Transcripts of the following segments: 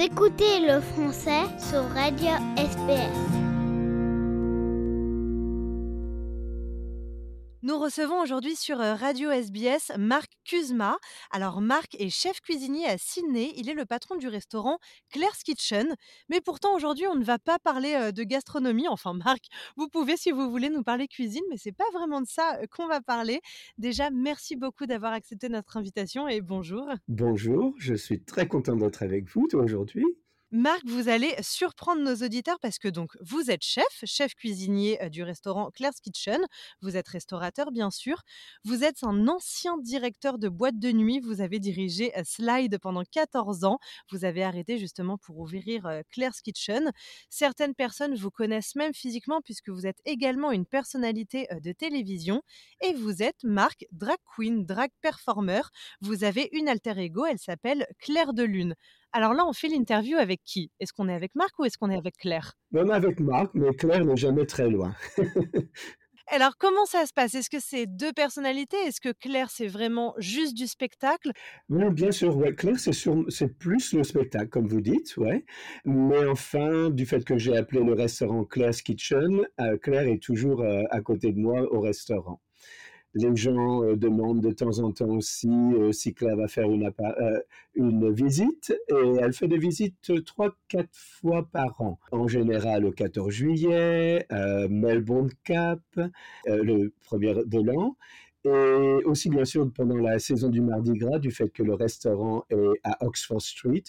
Écoutez le français sur Radio SPS. Nous recevons aujourd'hui sur Radio SBS Marc Kuzma. Alors Marc est chef cuisinier à Sydney, il est le patron du restaurant Claire's Kitchen. Mais pourtant aujourd'hui on ne va pas parler de gastronomie. Enfin Marc, vous pouvez si vous voulez nous parler cuisine, mais c'est pas vraiment de ça qu'on va parler. Déjà merci beaucoup d'avoir accepté notre invitation et bonjour. Bonjour, je suis très content d'être avec vous aujourd'hui. Marc, vous allez surprendre nos auditeurs parce que donc vous êtes chef, chef cuisinier du restaurant Claire's Kitchen. Vous êtes restaurateur, bien sûr. Vous êtes un ancien directeur de boîte de nuit. Vous avez dirigé Slide pendant 14 ans. Vous avez arrêté justement pour ouvrir Claire's Kitchen. Certaines personnes vous connaissent même physiquement puisque vous êtes également une personnalité de télévision. Et vous êtes Marc, drag queen, drag performer. Vous avez une alter ego, elle s'appelle Claire de Lune. Alors là, on fait l'interview avec qui? Est-ce qu'on est avec Marc ou est-ce qu'on est avec Claire? On est avec Marc, mais Claire n'est jamais très loin. Alors, comment ça se passe? Est-ce que c'est deux personnalités? Est-ce que Claire, c'est vraiment juste du spectacle? Oui, bien sûr. Ouais. Claire, c'est, c'est plus le spectacle, comme vous dites. Ouais. Mais enfin, du fait que j'ai appelé le restaurant Claire's Kitchen, euh, Claire est toujours euh, à côté de moi au restaurant. Les gens euh, demandent de temps en temps euh, si Claire va faire une, euh, une visite et elle fait des visites trois, quatre fois par an. En général au 14 juillet, Melbourne Cap, le premier de l'an. Et aussi, bien sûr, pendant la saison du Mardi Gras, du fait que le restaurant est à Oxford Street,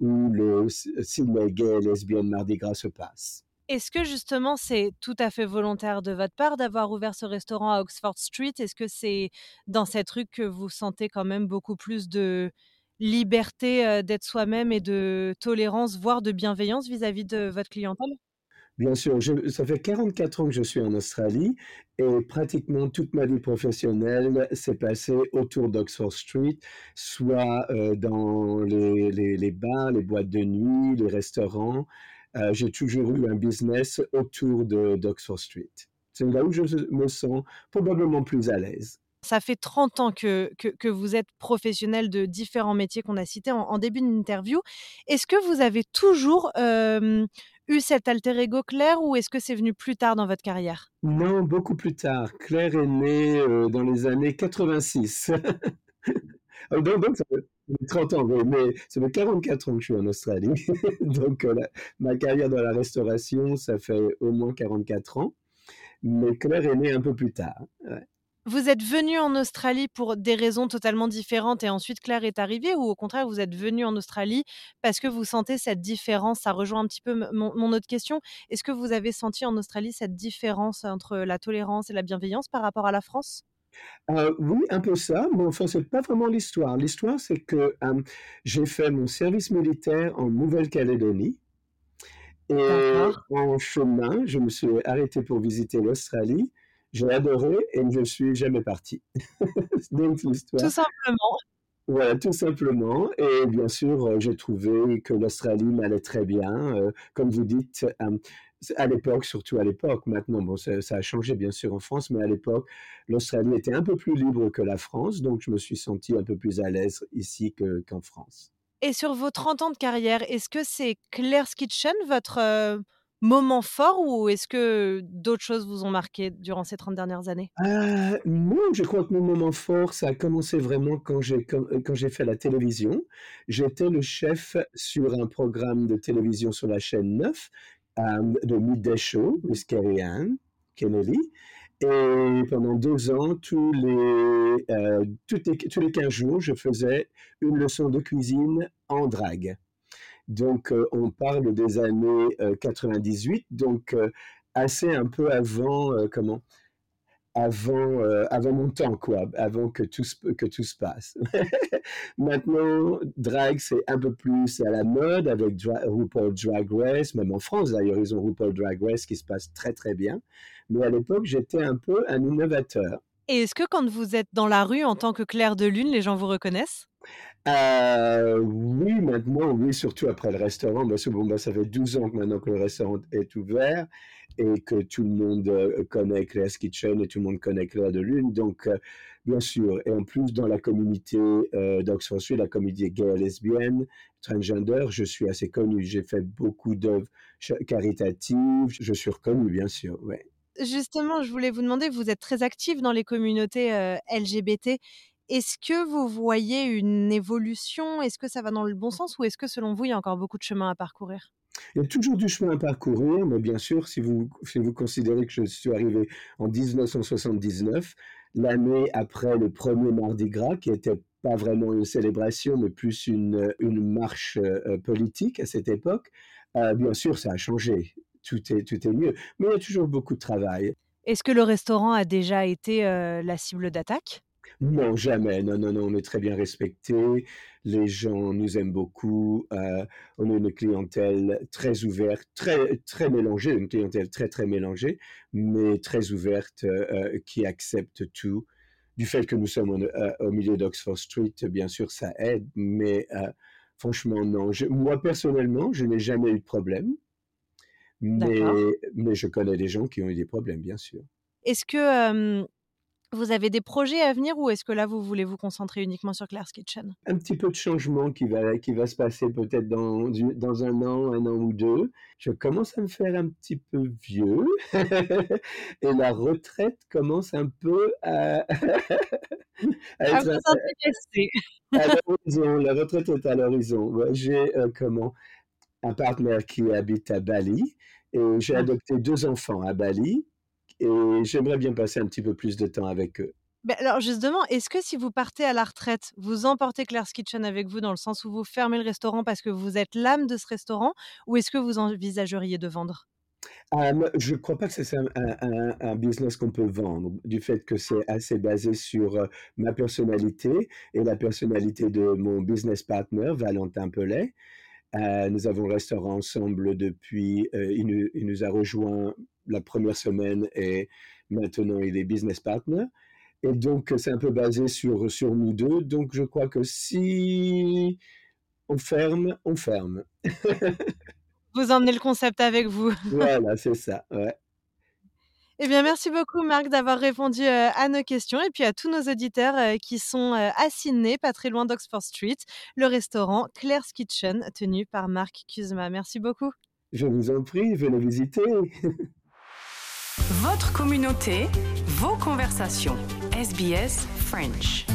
où le Sydney Gay Lesbian Mardi Gras se passe. Est-ce que justement c'est tout à fait volontaire de votre part d'avoir ouvert ce restaurant à Oxford Street? Est-ce que c'est dans cette rue que vous sentez quand même beaucoup plus de liberté d'être soi-même et de tolérance, voire de bienveillance vis-à-vis de votre clientèle? Bien sûr, ça fait 44 ans que je suis en Australie et pratiquement toute ma vie professionnelle s'est passée autour d'Oxford Street, soit dans les, les, bars, les boîtes de nuit, les restaurants. Euh, j'ai toujours eu un business autour d'Oxford Street. C'est là où je me sens probablement plus à l'aise. Ça fait 30 ans que, que, vous êtes professionnel de différents métiers qu'on a cités en, début d'interview. Est-ce que vous avez toujours eu cet alter ego Claire ou est-ce que c'est venu plus tard dans votre carrière? Non, beaucoup plus tard. Claire est née dans les années 86. donc, donc ça, 30 ans, mais ça fait 44 ans que je suis en Australie. Donc, euh, ma carrière dans la restauration, ça fait au moins 44 ans. Mais Claire est née un peu plus tard. Vous êtes venu en Australie pour des raisons totalement différentes et ensuite Claire est arrivée ou au contraire vous êtes venu en Australie parce que vous sentez cette différence? Ça rejoint un petit peu mon autre question. Est-ce que vous avez senti en Australie cette différence entre la tolérance et la bienveillance par rapport à la France? Euh, oui, un peu ça, mais enfin, c'est pas vraiment l'histoire. L'histoire, c'est que euh, j'ai fait mon service militaire en Nouvelle-Calédonie. Et en chemin, je me suis arrêté pour visiter l'Australie. J'ai adoré et je ne suis jamais parti. Donc, l'histoire. Tout simplement. Voilà, tout simplement. Et bien sûr, euh, j'ai trouvé que l'Australie m'allait très bien. comme vous dites, à l'époque, surtout à l'époque, maintenant, bon, ça, a changé bien sûr en France, mais à l'époque, l'Australie était un peu plus libre que la France, donc je me suis senti un peu plus à l'aise ici qu'en France. Et sur vos 30 ans de carrière, est-ce que c'est Claire's Kitchen votre euh, moment fort ou est-ce que d'autres choses vous ont marqué durant ces 30 dernières années? Euh, Moi, je crois que mon moment fort, ça a commencé vraiment quand j'ai, quand, quand j'ai fait la télévision. J'étais le chef sur un programme de télévision sur la chaîne 9 de Midday Show, Miss Carrie Ann Kennedy. Et pendant deux ans, tous les, euh, tous les 15 jours, je faisais une leçon de cuisine en drague. Donc, euh, on parle des années 98, euh, donc assez un peu avant, comment avant, euh, avant mon temps, quoi, avant que tout, que tout se passe. Maintenant, drag, c'est un peu plus à la mode avec RuPaul Drag Race, même en France d'ailleurs, ils ont RuPaul Drag Race qui se passe très très bien. Mais à l'époque, j'étais un peu un innovateur. Et est-ce que quand vous êtes dans la rue en tant que Claire de Lune, les gens vous reconnaissent? Euh, oui, maintenant, oui, surtout après le restaurant. Parce que bon, ça fait 12 ans que maintenant que le restaurant est ouvert et que tout le monde euh, connaît Claire's Kitchen et tout le monde connaît Claire de Lune. Donc, euh, Bien sûr, et en plus dans la communauté d'Oxford Street, la communauté gay lesbienne, transgender, je suis assez connu. J'ai fait beaucoup d'œuvres caritatives, je suis reconnu, bien sûr. Justement, je voulais vous demander, vous êtes très active dans les communautés euh, LGBT. Est-ce que vous voyez une évolution? Est-ce que ça va dans le bon sens ou est-ce que selon vous, il y a encore beaucoup de chemin à parcourir? Il y a toujours du chemin à parcourir, mais bien sûr, si vous, si vous considérez que je suis arrivé en 1979, l'année après le premier Mardi Gras, qui était pas vraiment une célébration, mais plus une, une marche euh, politique à cette époque, euh, bien sûr, ça a changé. Tout est, tout est mieux. Mais il y a toujours beaucoup de travail. Est-ce que le restaurant a déjà été euh, la cible d'attaque? Non, jamais. Non, non, non, on est très bien respecté. Les gens nous aiment beaucoup. Euh, on a une clientèle très ouverte, très, très mélangée, une clientèle très, très mélangée, mais très ouverte, euh, qui accepte tout. Du fait que nous sommes au milieu d'Oxford Street, bien sûr, ça aide, mais franchement, non. moi, personnellement, je n'ai jamais eu de problème, mais, mais je connais des gens qui ont eu des problèmes, bien sûr. Est-ce que vous avez des projets à venir ou est-ce que là, vous voulez vous concentrer uniquement sur Claire's Kitchen? Un petit peu de changement qui va, qui va se passer peut-être dans, dans un an, un an ou deux. Je commence à me faire un petit peu vieux et la retraite commence un peu à, à être à, l'horizon. La retraite est à l'horizon. J'ai euh, comment? Un partenaire qui habite à Bali et j'ai ah. adopté deux enfants à Bali et j'aimerais bien passer un petit peu plus de temps avec eux. Ben alors justement, est-ce que si vous partez à la retraite, vous emportez Claire's Kitchen avec vous dans le sens où vous fermez le restaurant parce que vous êtes l'âme de ce restaurant ou est-ce que vous envisageriez de vendre? Je ne crois pas que c'est un, un, business qu'on peut vendre, du fait que c'est assez basé sur euh, ma personnalité et la personnalité de mon business partner, Valentin Pellet. Euh, nous avons le restaurant ensemble depuis, euh, il, il, nous, a rejoint la première semaine et maintenant il est business partner. Et donc, c'est un peu basé sur, sur nous deux. Donc, je crois que si on ferme, on ferme. vous emmenez le concept avec vous. voilà, c'est ça. Ouais. Eh bien, merci beaucoup, Marc, d'avoir répondu euh, à nos questions et puis à tous nos auditeurs euh, qui sont euh, à Sydney, pas très loin d'Oxford Street, le restaurant Claire's Kitchen, tenu par Marc Kuzma. Merci beaucoup. Je vous en prie, venez visiter. Votre communauté, vos conversations. SBS French.